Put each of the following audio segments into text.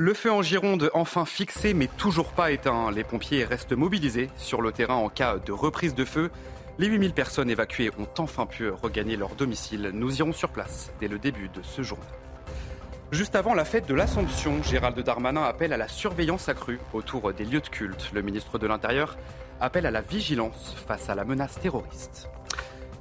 Le feu en Gironde, enfin fixé mais toujours pas éteint. Les pompiers restent mobilisés sur le terrain en cas de reprise de feu. Les 8000 personnes évacuées ont enfin pu regagner leur domicile. Nous irons sur place dès le début de ce jour. Juste avant la fête de l'Assomption, Gérald Darmanin appelle à la surveillance accrue autour des lieux de culte. Le ministre de l'Intérieur appelle à la vigilance face à la menace terroriste.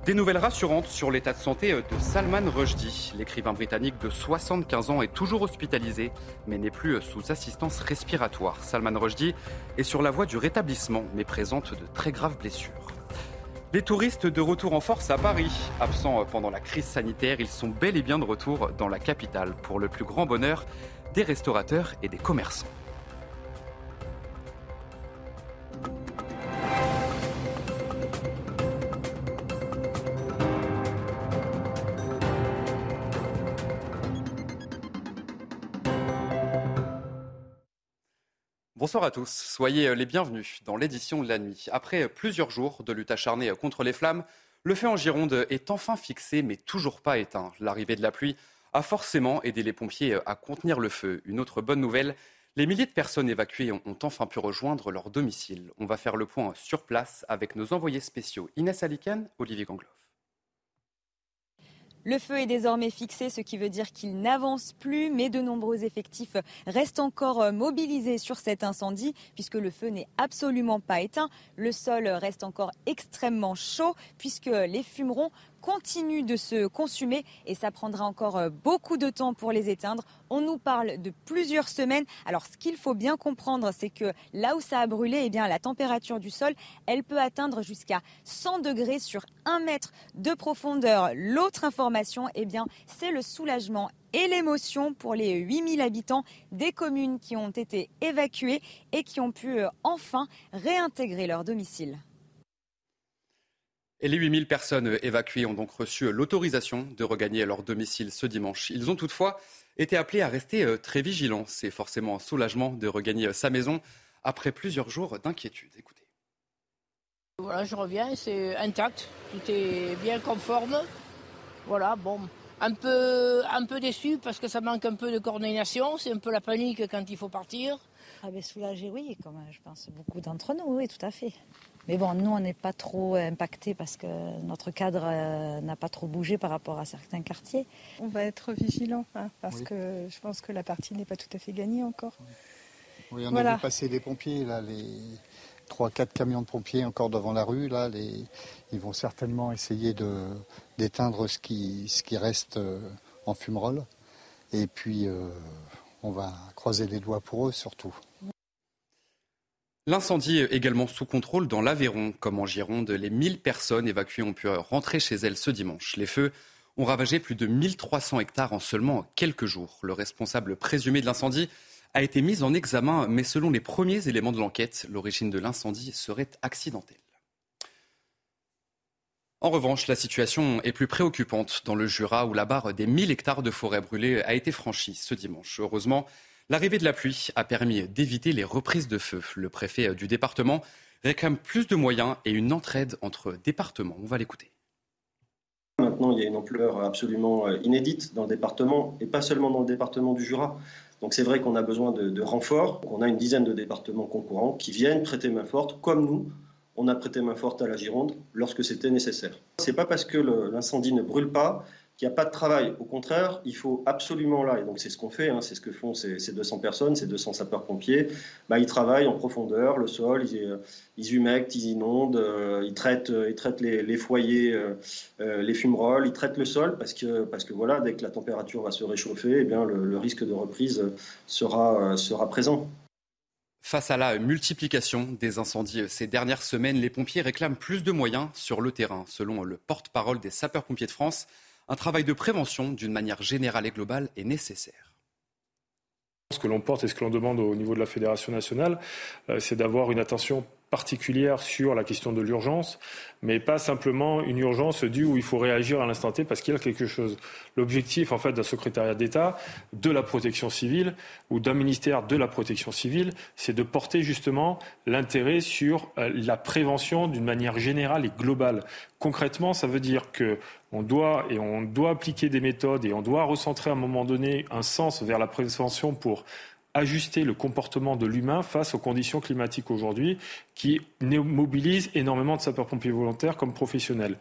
Des nouvelles rassurantes sur l'état de santé de Salman Rushdie. L'écrivain britannique de 75 ans est toujours hospitalisé, mais n'est plus sous assistance respiratoire. Salman Rushdie est sur la voie du rétablissement, mais présente de très graves blessures. Les touristes de retour en force à Paris. Absents pendant la crise sanitaire, ils sont bel et bien de retour dans la capitale pour le plus grand bonheur des restaurateurs et des commerçants. Bonsoir à tous, soyez les bienvenus dans l'édition de la nuit. Après plusieurs jours de lutte acharnée contre les flammes, le feu en Gironde est enfin fixé mais toujours pas éteint. L'arrivée de la pluie a forcément aidé les pompiers à contenir le feu. Une autre bonne nouvelle, les milliers de personnes évacuées ont enfin pu rejoindre leur domicile. On va faire le point sur place avec nos envoyés spéciaux Inès Alican, Olivier Gangloff. Le feu est désormais fixé, ce qui veut dire qu'il n'avance plus, mais de nombreux effectifs restent encore euh, mobilisés sur cet incendie, puisque le feu n'est absolument pas éteint. Le sol reste encore extrêmement chaud, puisque les fumerons continuent de se consumer et ça prendra encore euh, beaucoup de temps pour les éteindre. On nous parle de plusieurs semaines. Alors ce qu'il faut bien comprendre, c'est que là où ça a brûlé, eh bien, la température du sol, elle peut atteindre jusqu'à 100 degrés sur un mètre de profondeur. L'autre information, eh c'est le soulagement et l'émotion pour les 8000 habitants des communes qui ont été évacuées et qui ont pu euh, enfin réintégrer leur domicile. Et les 8000 personnes évacuées ont donc reçu l'autorisation de regagner leur domicile ce dimanche. Ils ont toutefois été appelés à rester euh, très vigilants. C'est forcément un soulagement de regagner sa maison après plusieurs jours d'inquiétude. Écoutez. Voilà, je reviens, c'est intact, tout est bien conforme. Voilà, bon, un peu, un peu déçu parce que ça manque un peu de coordination, c'est un peu la panique quand il faut partir. Ah ben soulagé, oui, comme je pense beaucoup d'entre nous, oui, tout à fait. Mais bon, nous, on n'est pas trop impactés parce que notre cadre euh, n'a pas trop bougé par rapport à certains quartiers. On va être vigilant hein, parce que je pense que la partie n'est pas tout à fait gagnée encore. Oui, on a vu passer les pompiers, là, les 3-4 camions de pompiers encore devant la rue. Là, les... Ils vont certainement essayer d'éteindre ce qui, ce qui reste euh, en fumerole. Et puis, euh, on va croiser les doigts pour eux surtout. L'incendie est également sous contrôle dans l'Aveyron. Comme en Gironde, les 1000 personnes évacuées ont pu rentrer chez elles ce dimanche. Les feux ont ravagé plus de 1300 hectares en seulement quelques jours. Le responsable présumé de l'incendie a été mis en examen, mais selon les premiers éléments de l'enquête, l'origine de l'incendie serait accidentelle. En revanche, la situation est plus préoccupante dans le Jura où la barre des 1000 hectares de forêt brûlée a été franchie ce dimanche. Heureusement, L'arrivée de la pluie a permis d'éviter les reprises de feu. Le préfet du département réclame plus de moyens et une entraide entre départements. On va l'écouter. Maintenant, il y a une ampleur absolument euh, inédite dans le département, et pas seulement dans le département du Jura. Donc c'est vrai qu'on a besoin de, renforts. On a une dizaine de départements concurrents qui viennent prêter main forte, comme nous, on a prêté main forte à la Gironde lorsque c'était nécessaire. Ce n'est pas parce que l'incendie ne brûle pas qu'il n'y a pas de travail. Au contraire, il faut absolument là, et donc c'est ce qu'on fait, hein, c'est ce que font ces, 200 personnes, ces 200 sapeurs-pompiers, bah, ils travaillent en profondeur, le sol, ils, ils humectent, ils inondent, euh, ils traitent, ils traitent les, foyers, euh, euh, les fumerolles, ils traitent le sol, parce que, parce que voilà, dès que la température va se réchauffer, eh bien, le, risque de reprise sera, sera présent. Face à la multiplication des incendies ces dernières semaines, les pompiers réclament plus de moyens sur le terrain. Selon le porte-parole des sapeurs-pompiers de France, un travail de prévention d'une manière générale et globale est nécessaire. Ce que l'on porte et ce que l'on demande au niveau de la Fédération nationale, euh, c'est d'avoir une attention particulière sur la question de l'urgence, mais pas simplement une urgence due où il faut réagir à l'instant T parce qu'il y a quelque chose. L'objectif, en fait, d'un secrétariat d'État, de la protection civile ou d'un ministère de la protection civile, c'est de porter justement l'intérêt sur euh, la prévention d'une manière générale et globale. Concrètement, ça veut dire que on doit et on doit appliquer des méthodes et on doit recentrer à un moment donné un sens vers la prévention pour ajuster le comportement de l'humain face aux conditions climatiques aujourd'hui qui mobilisent énormément de sapeurs-pompiers volontaires comme professionnels.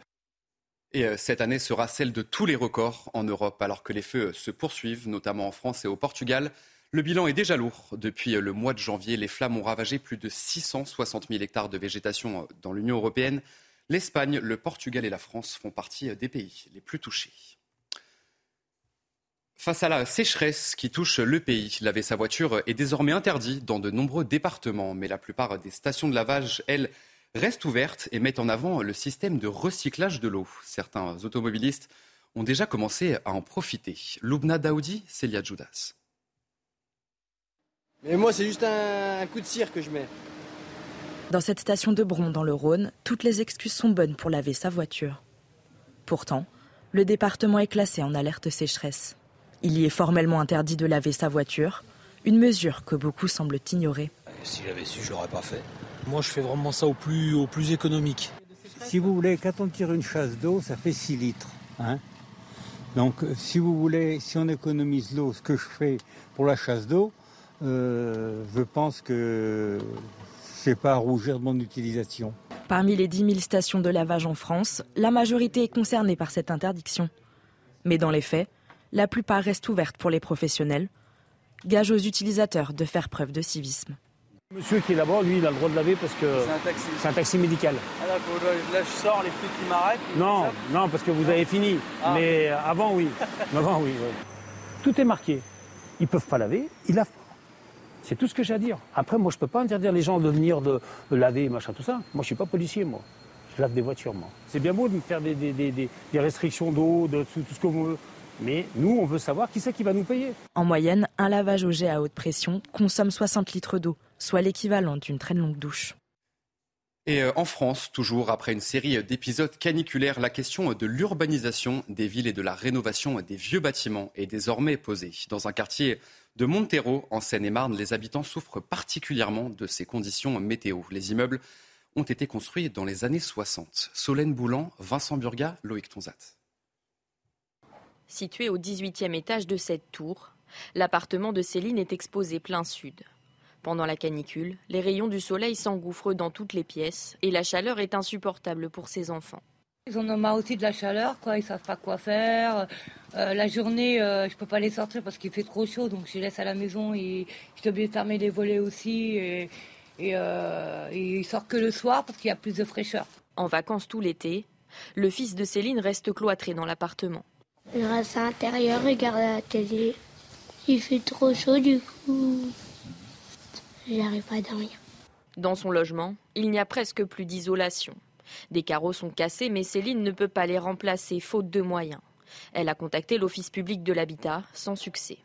Et euh, cette année sera celle de tous les records en Europe, alors que les feux se poursuivent, notamment en France et au Portugal. Le bilan est déjà lourd. Depuis le mois de janvier, les flammes ont ravagé plus de 660 000 hectares de végétation dans l'Union européenne. L'Espagne, le Portugal et la France font partie des pays les plus touchés. Face à la sécheresse qui touche le pays, laver sa voiture est désormais interdit dans de nombreux départements, mais la plupart des stations de lavage, elles, restent ouvertes et mettent en avant le système de recyclage de l'eau. Certains automobilistes ont déjà commencé à en profiter. Loubna Daoudi, Célia Judas. Mais moi, c'est juste un, coup de cire que je mets. Dans cette station de Bron, dans le Rhône, toutes les excuses sont bonnes pour laver sa voiture. Pourtant, le département est classé en alerte sécheresse. Il y est formellement interdit de laver sa voiture, une mesure que beaucoup semblent ignorer. Si j'avais su, je l'aurais pas fait. Moi, je fais vraiment ça au plus, au plus économique. Si vous voulez, quand on tire une chasse d'eau, ça fait 6 litres. Hein Donc, si vous voulez, si on économise l'eau, ce que je fais pour la chasse d'eau, euh, je pense que c'est pas à rougir de mon utilisation. Parmi les 10 000 stations de lavage en France, la majorité est concernée par cette interdiction. Mais dans les faits, la plupart restent ouvertes pour les professionnels, gage aux utilisateurs de faire preuve de civisme. Monsieur qui est là-bas, lui, il a le droit de laver parce que c'est un taxi, médical. Ah là, là, je sors, les flics qui m'arrêtent. Non, non, parce que vous avez fini. Ah. Mais avant, oui. avant, oui. Tout est marqué. Ils peuvent pas laver, ils lavent c'est tout ce que j'ai à dire. Après, moi, je ne peux pas interdire les gens de venir de, laver, machin, tout ça. Moi, je ne suis pas policier, moi. Je lave des voitures, moi. C'est bien beau de me faire des, des restrictions d'eau, de tout, ce qu'on veut. Mais nous, on veut savoir qui c'est qui va nous payer. En moyenne, un lavage au jet à haute pression consomme 60 litres d'eau, soit l'équivalent d'une très longue douche. Et euh, en France, toujours après une série d'épisodes caniculaires, la question de l'urbanisation des villes et de la rénovation des vieux bâtiments est désormais posée. Dans un quartier de Montero, en Seine-et-Marne, les habitants souffrent particulièrement de ces conditions météo. Les immeubles ont été construits dans les années 60. Solène Boulan, Vincent Burga, Loïc Tonzat. Situé au 18e étage de cette tour, l'appartement de Céline est exposé plein sud. Pendant la canicule, les rayons du soleil s'engouffrent dans toutes les pièces et la chaleur est insupportable pour ses enfants. Ils en ont marre aussi de la chaleur, quoi. Ils savent pas quoi faire. Euh, la journée, euh, je peux pas les sortir parce qu'il fait trop chaud, donc je les laisse à la maison. Et je suis obligée de fermer les volets aussi. Et, et, euh, ils sortent que le soir parce qu'il y a plus de fraîcheur. En vacances tout l'été, le fils de Céline reste cloîtré dans l'appartement. Il reste à l'intérieur, regarde la télé. Il fait trop chaud, du coup, j'arrive pas à dormir. Dans son logement, il n'y a presque plus d'isolation. Des carreaux sont cassés, mais Céline ne peut pas les remplacer, faute de moyens. Elle a contacté l'Office public de l'habitat, sans succès.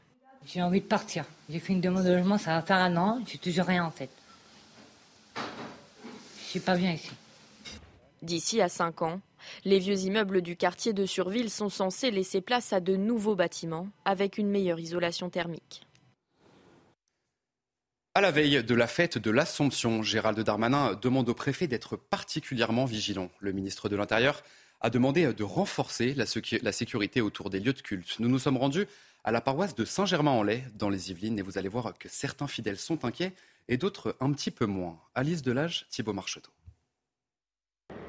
J'ai envie de partir. J'ai fait une demande de logement, ça va faire un an, j'ai toujours rien en tête. Je suis pas bien ici. D'ici à 5 ans, les vieux immeubles du quartier de Surville sont censés laisser place à de nouveaux bâtiments avec une meilleure isolation thermique. À la veille de la fête de l'Assomption, Gérald Darmanin demande au préfet d'être particulièrement vigilant. Le ministre de l'Intérieur a demandé de renforcer la, sécurité autour des lieux de culte. Nous nous sommes rendus à la paroisse de Saint-Germain-en-Laye, dans les Yvelines, et vous allez voir que certains fidèles sont inquiets et d'autres un petit peu moins. Alice Delage, Thibault Marcheteau.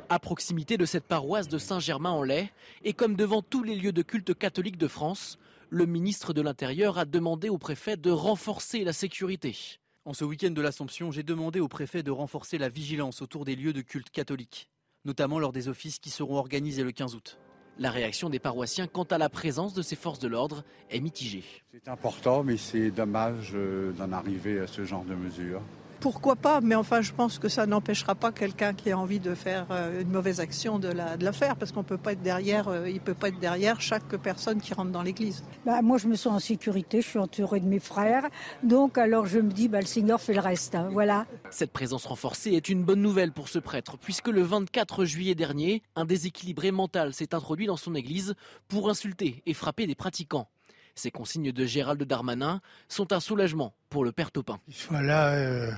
À proximité de cette paroisse de Saint-Germain-en-Laye, et comme devant tous les lieux de culte catholiques de France, le ministre de l'Intérieur a demandé au préfet de renforcer la sécurité. En ce week-end de l'Assomption, j'ai demandé au préfet de renforcer la vigilance autour des lieux de culte catholiques, notamment lors des offices qui seront organisés le 15 août. La réaction des paroissiens quant à la présence de ces forces de l'ordre est mitigée. C'est important, mais c'est dommage euh, d'en arriver à ce genre de mesures pourquoi pas, mais enfin, je pense que ça n'empêchera pas quelqu'un qui a envie de faire euh, une mauvaise action de la, de la faire, parce qu'on peut pas être derrière, euh, il peut pas être derrière chaque personne qui rentre dans l'église. Bah, moi, je me sens en sécurité, je suis entourée de mes frères, donc alors je me dis, bah, le Seigneur fait le reste, hein, voilà. Cette présence renforcée est une bonne nouvelle pour ce prêtre, puisque le 24 juillet dernier, un déséquilibré mental s'est introduit dans son église pour insulter et frapper des pratiquants. Ces consignes de Gérald Darmanin sont un soulagement pour le père Topin. Voilà. Euh,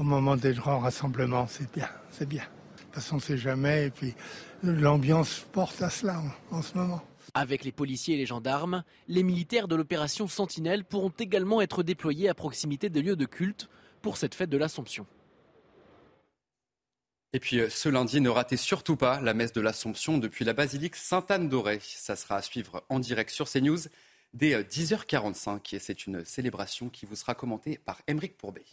au moment des grands rassemblements. C'est bien, c'est bien. De toute façon, on ne sait jamais. Et puis, l'ambiance porte à cela en, ce moment. Avec les policiers et les gendarmes, les militaires de l'opération Sentinelle pourront également être déployés à proximité des lieux de culte pour cette fête de l'Assomption. Et puis euh, ce lundi, ne ratez surtout pas la messe de l'Assomption depuis la basilique Sainte-Anne-d'Auray. Ça sera à suivre en direct sur CNews dès 10h45 euh, et c'est une célébration qui vous sera commentée par Émeric Pourbet.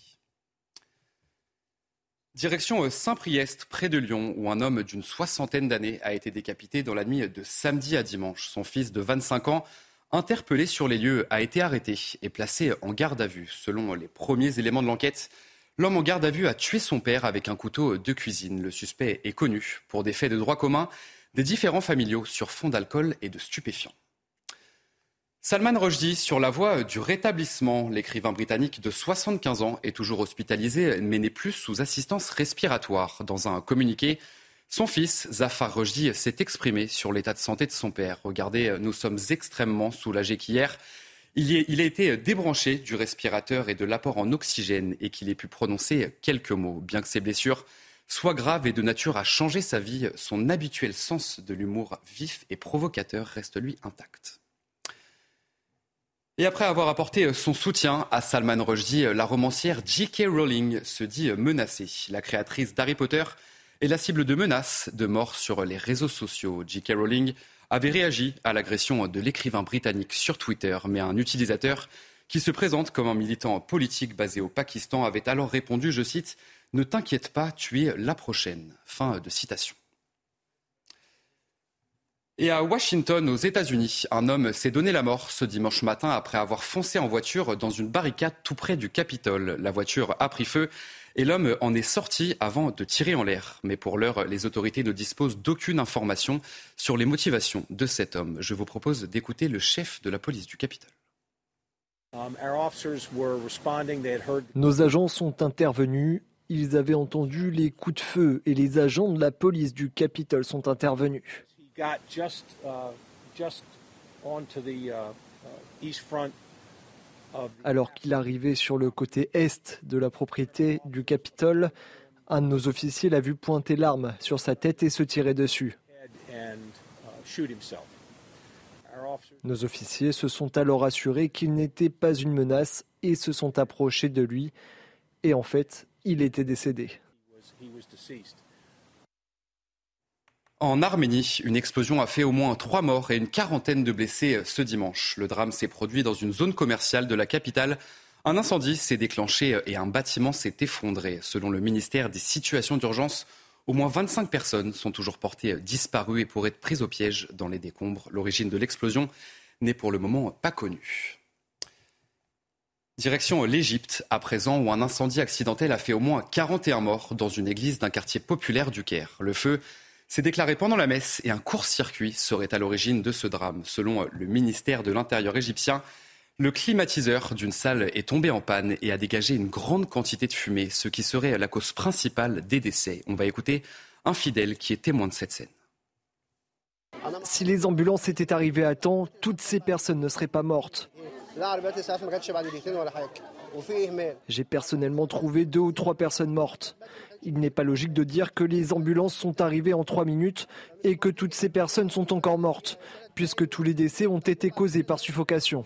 Direction euh, Saint-Priest, près de Lyon, où un homme d'une soixantaine d'années a été décapité dans la nuit de samedi à dimanche. Son fils de 25 ans, interpellé sur les lieux, a été arrêté et placé en garde à vue. Selon les premiers éléments de l'enquête, L'homme en garde à vue a tué son père avec un couteau de cuisine. Le suspect est connu pour des faits de droit commun, des différents familiaux sur fond d'alcool et de stupéfiants. Salman Rushdie sur la voie du rétablissement. L'écrivain britannique de 75 ans est toujours hospitalisé mais n'est plus sous assistance respiratoire. Dans un communiqué, son fils, Zafar Rushdie, s'est exprimé sur l'état de santé de son père. Regardez, nous sommes extrêmement soulagés qu'hier, il, a été débranché du respirateur et de l'apport en oxygène et qu'il ait pu prononcer quelques mots. Bien que ses blessures soient graves et de nature à changer sa vie, son habituel sens de l'humour vif et provocateur reste lui intact. Et après avoir apporté son soutien à Salman Rushdie, la romancière J.K. Rowling se dit menacée. La créatrice d'Harry Potter est la cible de menaces de mort sur les réseaux sociaux. J.K. Rowling avait réagi à l'agression de l'écrivain britannique sur Twitter, mais un utilisateur qui se présente comme un militant politique basé au Pakistan avait alors répondu, je cite, Ne t'inquiète pas, tu es la prochaine. Fin de citation. Et à Washington, aux États-Unis, un homme s'est donné la mort ce dimanche matin après avoir foncé en voiture dans une barricade tout près du Capitole. La voiture a pris feu et l'homme en est sorti avant de tirer en l'air. Mais pour l'heure, les autorités ne disposent d'aucune information sur les motivations de cet homme. Je vous propose d'écouter le chef de la police du Capitole. Um, Nos agents sont intervenus. Ils avaient entendu les coups de feu et les agents de la police du Capitole sont intervenus. Alors qu'il arrivait sur le côté est de la propriété du Capitole, un de nos officiers l'a vu pointer l'arme sur sa tête et se tirer dessus. Nos officiers se sont alors assurés qu'il n'était pas une menace et se sont approchés de lui. Et en fait, il était décédé. En Arménie, une explosion a fait au moins trois morts et une quarantaine de blessés ce dimanche. Le drame s'est produit dans une zone commerciale de la capitale. Un incendie s'est déclenché et un bâtiment s'est effondré. Selon le ministère des situations d'urgence, au moins 25 personnes sont toujours portées disparues et pourraient être prises au piège dans les décombres. L'origine de l'explosion n'est pour le moment pas connue. Direction l'Égypte, à présent, où un incendie accidentel a fait au moins 41 morts dans une église d'un quartier populaire du Caire. Le feu s'est déclaré pendant la messe et un court-circuit serait à l'origine de ce drame. Selon le ministère de l'Intérieur égyptien, le climatiseur d'une salle est tombé en panne et a dégagé une grande quantité de fumée, ce qui serait la cause principale des décès. On va écouter un fidèle qui est témoin de cette scène. Si les ambulances étaient arrivées à temps, toutes ces personnes ne seraient pas mortes. J'ai personnellement trouvé deux ou trois personnes mortes. Il n'est pas logique de dire que les ambulances sont arrivées en trois minutes et que toutes ces personnes sont encore mortes, puisque tous les décès ont été causés par suffocation.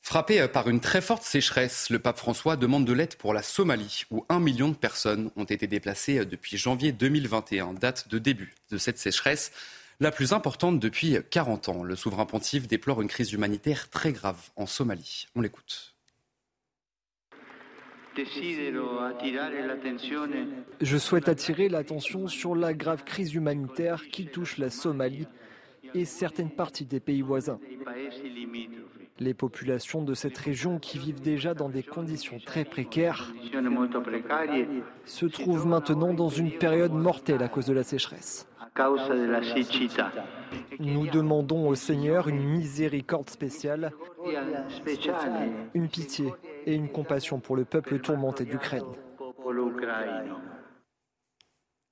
Frappé par une très forte sécheresse, le pape François demande de l'aide pour la Somalie, où un million de personnes ont été déplacées depuis janvier 2021, date de début de cette sécheresse, la plus importante depuis 40 ans. Le souverain pontife déplore une crise humanitaire très grave en Somalie. On l'écoute. Je souhaite attirer l'attention sur la grave crise humanitaire qui touche la Somalie et certaines parties des pays voisins. Les populations de cette région qui vivent déjà dans des conditions très précaires se trouvent maintenant dans une période mortelle à cause de la sécheresse. Nous demandons au Seigneur une miséricorde spéciale, une pitié et une compassion pour le peuple tourmenté d'Ukraine.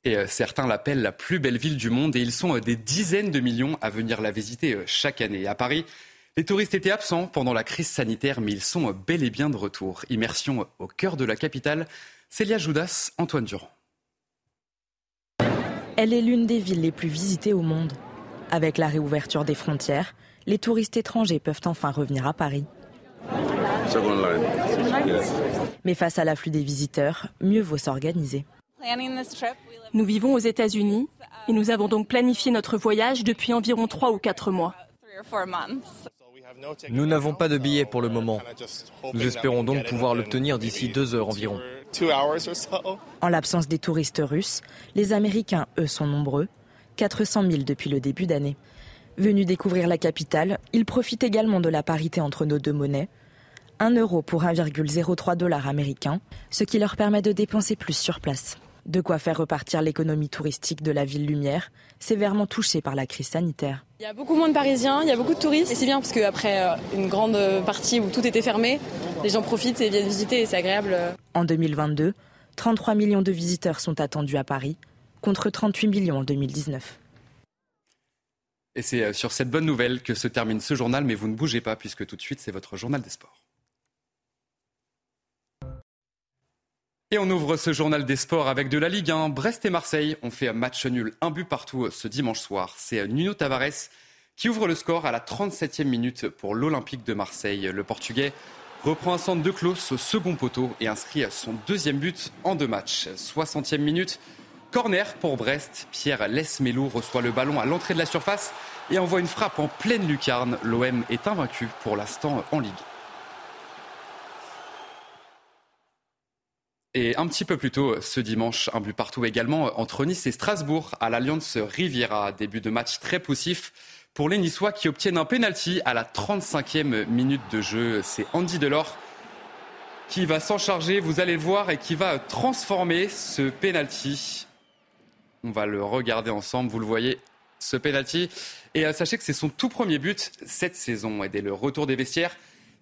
Et euh, certains l'appellent la plus belle ville du monde et ils sont euh, des dizaines de millions à venir la visiter euh, chaque année. À Paris, les touristes étaient absents pendant la crise sanitaire, mais ils sont bel et bien de retour. Immersion au cœur de la capitale. Célia Judas, Antoine Durand. Elle est l'une des villes les plus visitées au monde. Avec la réouverture des frontières, les touristes étrangers peuvent enfin revenir à Paris. Mais face à l'afflux des visiteurs, mieux vaut s'organiser. Nous vivons aux États-Unis et nous avons donc planifié notre voyage depuis environ trois ou quatre mois. Nous n'avons pas de billets pour le moment. Nous espérons donc pouvoir l'obtenir d'ici deux heures environ. En l'absence des touristes russes, les Américains, eux, sont nombreux, 400 000 depuis le début d'année. Venus découvrir la capitale, ils profitent également de la parité entre nos deux monnaies. 1 euro pour 1,03 dollars américains, ce qui leur permet de dépenser plus sur place. De quoi faire repartir l'économie touristique de la ville lumière, sévèrement touchée par la crise sanitaire. Il y a beaucoup moins de Parisiens, il y a beaucoup de touristes, et c'est bien parce qu'après euh, une grande partie où tout était fermé, les gens profitent et viennent visiter et c'est agréable. En 2022, 33 millions de visiteurs sont attendus à Paris, contre 38 millions en 2019. Et c'est euh, sur cette bonne nouvelle que se termine ce journal, mais vous ne bougez pas puisque tout de suite c'est votre journal des sports. Et on ouvre ce journal des sports avec de la Ligue 1. Brest et Marseille ont fait un match nul, un but partout ce dimanche soir. C'est Nuno Tavares qui ouvre le score à la 37e minute pour l'Olympique de Marseille. Le Portugais reprend un centre de Klaus au second poteau et inscrit son deuxième but en deux matchs. 60e minute, corner pour Brest. Pierre Lesmelou reçoit le ballon à l'entrée de la surface et envoie une frappe en pleine lucarne. L'OM est invaincu pour l'instant en Ligue. Et un petit peu plus tôt ce dimanche, un but partout également entre Nice et Strasbourg à l'Alliance Riviera. Début de match très poussif pour les Niçois qui obtiennent un penalty à la 35e minute de jeu. C'est Andy Delors qui va s'en charger, vous allez le voir, et qui va transformer ce penalty. On va le regarder ensemble, vous le voyez, ce penalty. Et euh, sachez que c'est son tout premier but cette saison. Et dès le retour des vestiaires,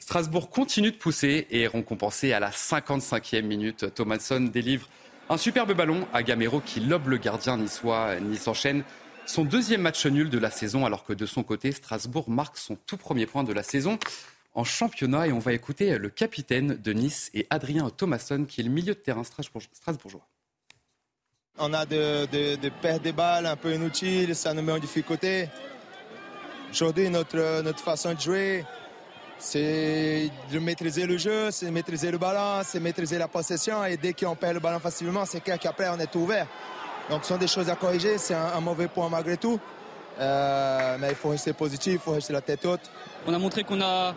Strasbourg continue de pousser et est récompensé à la 55e minute. Thomasson délivre un superbe ballon à Gamero qui lobe le gardien niçois. Nice enchaîne son deuxième match nul de la saison alors que de son côté, Strasbourg marque son tout premier point de la saison en championnat. Et on va écouter le capitaine de Nice et Adrien Thomasson qui est le milieu de terrain strasbourgeois. On a de, de, des balles un peu inutiles, ça nous met en difficulté. Aujourd'hui, notre façon de jouer, c'est de maîtriser le jeu, c'est maîtriser le ballon, c'est maîtriser la possession. Et dès qu'on perd le ballon facilement, c'est qu'après on est ouvert. Donc ce sont des choses à corriger, c'est un, mauvais point malgré tout. Euh, mais il faut rester positif, il faut rester la tête haute. On a montré qu'on a,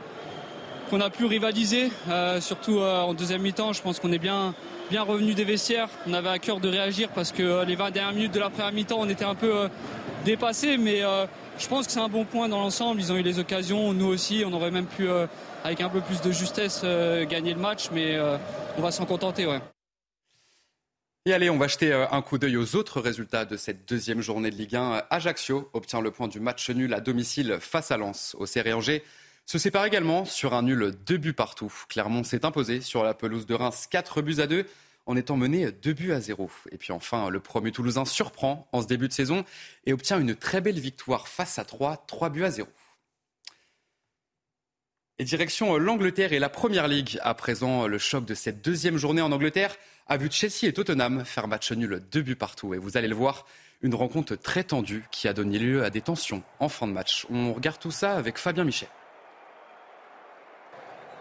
a pu rivaliser, euh, surtout euh, en deuxième mi-temps. Je pense qu'on est bien, bien revenu des vestiaires. On avait à cœur de réagir parce que les 20 dernières minutes de la première mi-temps, on était un peu dépassés. Mais je pense que c'est un bon point dans l'ensemble. Ils ont eu les occasions, nous aussi. On aurait même pu, euh, avec un peu plus de justesse, euh, gagner le match, mais euh, on va s'en contenter. Ouais. Et allez, on va jeter un coup d'œil aux autres résultats de cette deuxième journée de Ligue 1. Ajaccio obtient le point du match nul à domicile face à Lens. Au Angers se sépare également sur un nul deux buts partout. Clermont s'est imposé sur la pelouse de Reims 4 buts à 2 en étant mené 2 buts à 0. Et puis enfin, le premier Toulousain surprend en ce début de saison et obtient une très belle victoire face à 3, 3 buts à 0. Et direction l'Angleterre et la Première Ligue. À présent, le choc de cette deuxième journée en Angleterre a vu Chelsea et Tottenham faire match nul deux buts partout. Et vous allez le voir, une rencontre très tendue qui a donné lieu à des tensions en fin de match. On regarde tout ça avec Fabien Michel.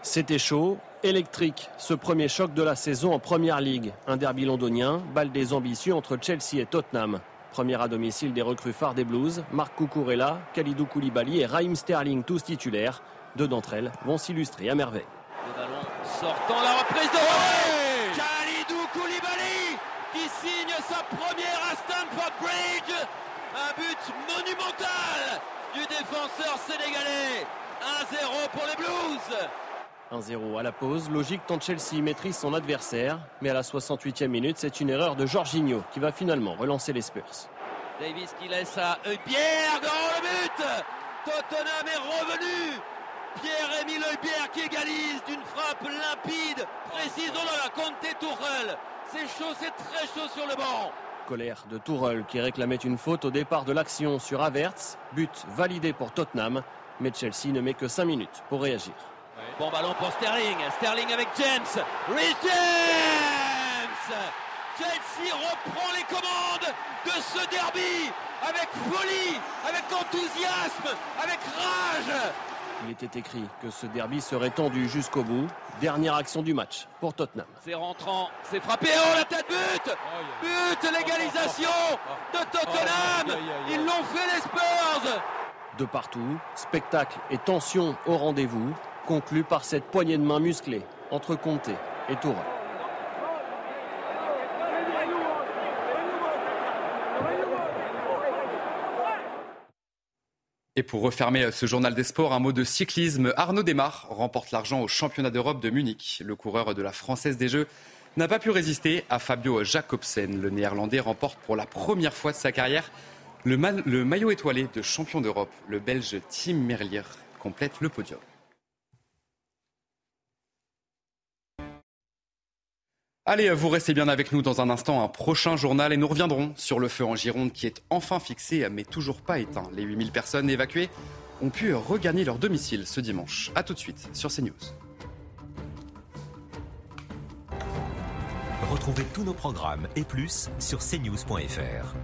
C'était chaud, électrique, ce premier choc de la saison en Première Ligue. Un derby londonien, balle des ambitieux entre Chelsea et Tottenham. Première à domicile des recrues phares des Blues, Marc Cucurella, Khalidou Koulibaly et Raheem Sterling, tous titulaires. Deux d'entre elles vont s'illustrer à merveille. Le ballon sortant la reprise de Khalidou Koulibaly qui signe sa première à Stamford Bridge. Un but monumental du défenseur sénégalais. 1-0 pour les Blues. 1-0 à la pause, logique tant Chelsea maîtrise son adversaire, mais à la 68e minute, c'est une erreur de Jorginho qui va finalement relancer les Spurs. Davis qui laisse à Pierre dans le but Tottenham est revenu Pierre-Émile Pierre qui égalise d'une frappe limpide, précise dans la Conte Tourelle. C'est chaud, c'est très chaud sur le banc. Colère de Tourelle qui réclamait une faute au départ de l'action sur Avertz. But validé pour Tottenham, mais Chelsea ne met que 5 minutes pour réagir. Bon ballon pour Sterling. Sterling avec James. Rhys James Chelsea reprend les commandes de ce derby avec folie, avec enthousiasme, avec rage. Il était écrit que ce derby serait tendu jusqu'au bout. Dernière action du match pour Tottenham. C'est rentrant, c'est frappé, oh la tête but But, l'égalisation de Tottenham Ils l'ont fait les Spurs De partout, spectacle et tension au rendez-vous, conclu par cette poignée de main musclée entre Conte et Tourelle. Et pour refermer ce journal des sports, un mot de cyclisme. Arnaud Desmar remporte l'argent au championnat d'Europe de Munich. Le coureur de la Française des Jeux n'a pas pu résister à Fabio Jacobsen. Le néerlandais remporte pour la première fois de sa carrière le maillot étoilé de champion d'Europe. Le belge Tim Merlier complète le podium. Allez, vous restez bien avec nous dans un instant, un prochain journal et nous reviendrons sur le feu en Gironde qui est enfin fixé mais toujours pas éteint. Les 8000 personnes évacuées ont pu regagner leur domicile ce dimanche. A tout de suite sur CNews. Retrouvez tous nos programmes et plus sur cnews.fr.